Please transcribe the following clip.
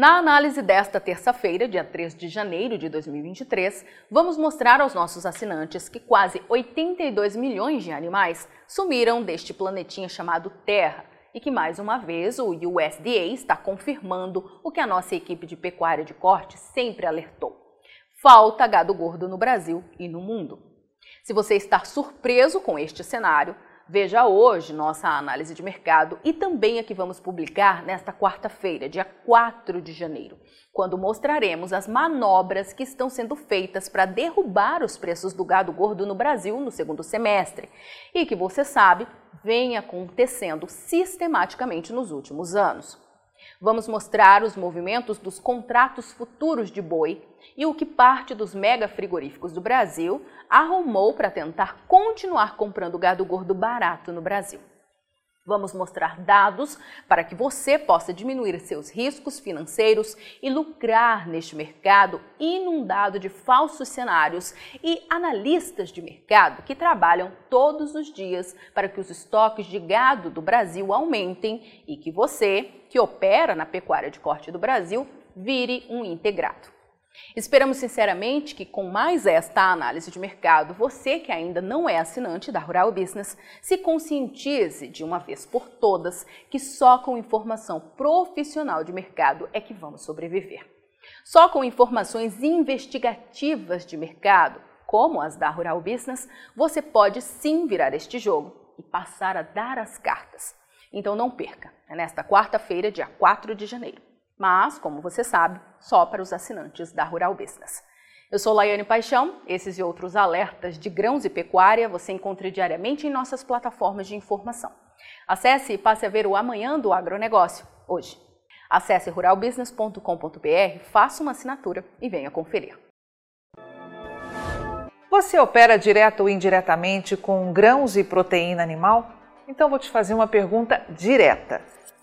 Na análise desta terça-feira, dia 3 de janeiro de 2023, vamos mostrar aos nossos assinantes que quase 82 milhões de animais sumiram deste planetinha chamado Terra e que mais uma vez o USDA está confirmando o que a nossa equipe de pecuária de corte sempre alertou. Falta gado gordo no Brasil e no mundo. Se você está surpreso com este cenário, Veja hoje nossa análise de mercado e também a que vamos publicar nesta quarta-feira, dia 4 de janeiro, quando mostraremos as manobras que estão sendo feitas para derrubar os preços do gado gordo no Brasil no segundo semestre e que você sabe vem acontecendo sistematicamente nos últimos anos. Vamos mostrar os movimentos dos contratos futuros de boi e o que parte dos mega frigoríficos do Brasil arrumou para tentar continuar comprando gado gordo barato no Brasil. Vamos mostrar dados para que você possa diminuir seus riscos financeiros e lucrar neste mercado inundado de falsos cenários e analistas de mercado que trabalham todos os dias para que os estoques de gado do Brasil aumentem e que você, que opera na pecuária de corte do Brasil, vire um integrado. Esperamos sinceramente que, com mais esta análise de mercado, você que ainda não é assinante da Rural Business se conscientize de uma vez por todas que só com informação profissional de mercado é que vamos sobreviver. Só com informações investigativas de mercado, como as da Rural Business, você pode sim virar este jogo e passar a dar as cartas. Então não perca, é nesta quarta-feira, dia 4 de janeiro mas, como você sabe, só para os assinantes da Rural Business. Eu sou Laiane Paixão, esses e outros alertas de grãos e pecuária você encontra diariamente em nossas plataformas de informação. Acesse e passe a ver o Amanhã do Agronegócio, hoje. Acesse ruralbusiness.com.br, faça uma assinatura e venha conferir. Você opera direto ou indiretamente com grãos e proteína animal? Então vou te fazer uma pergunta direta.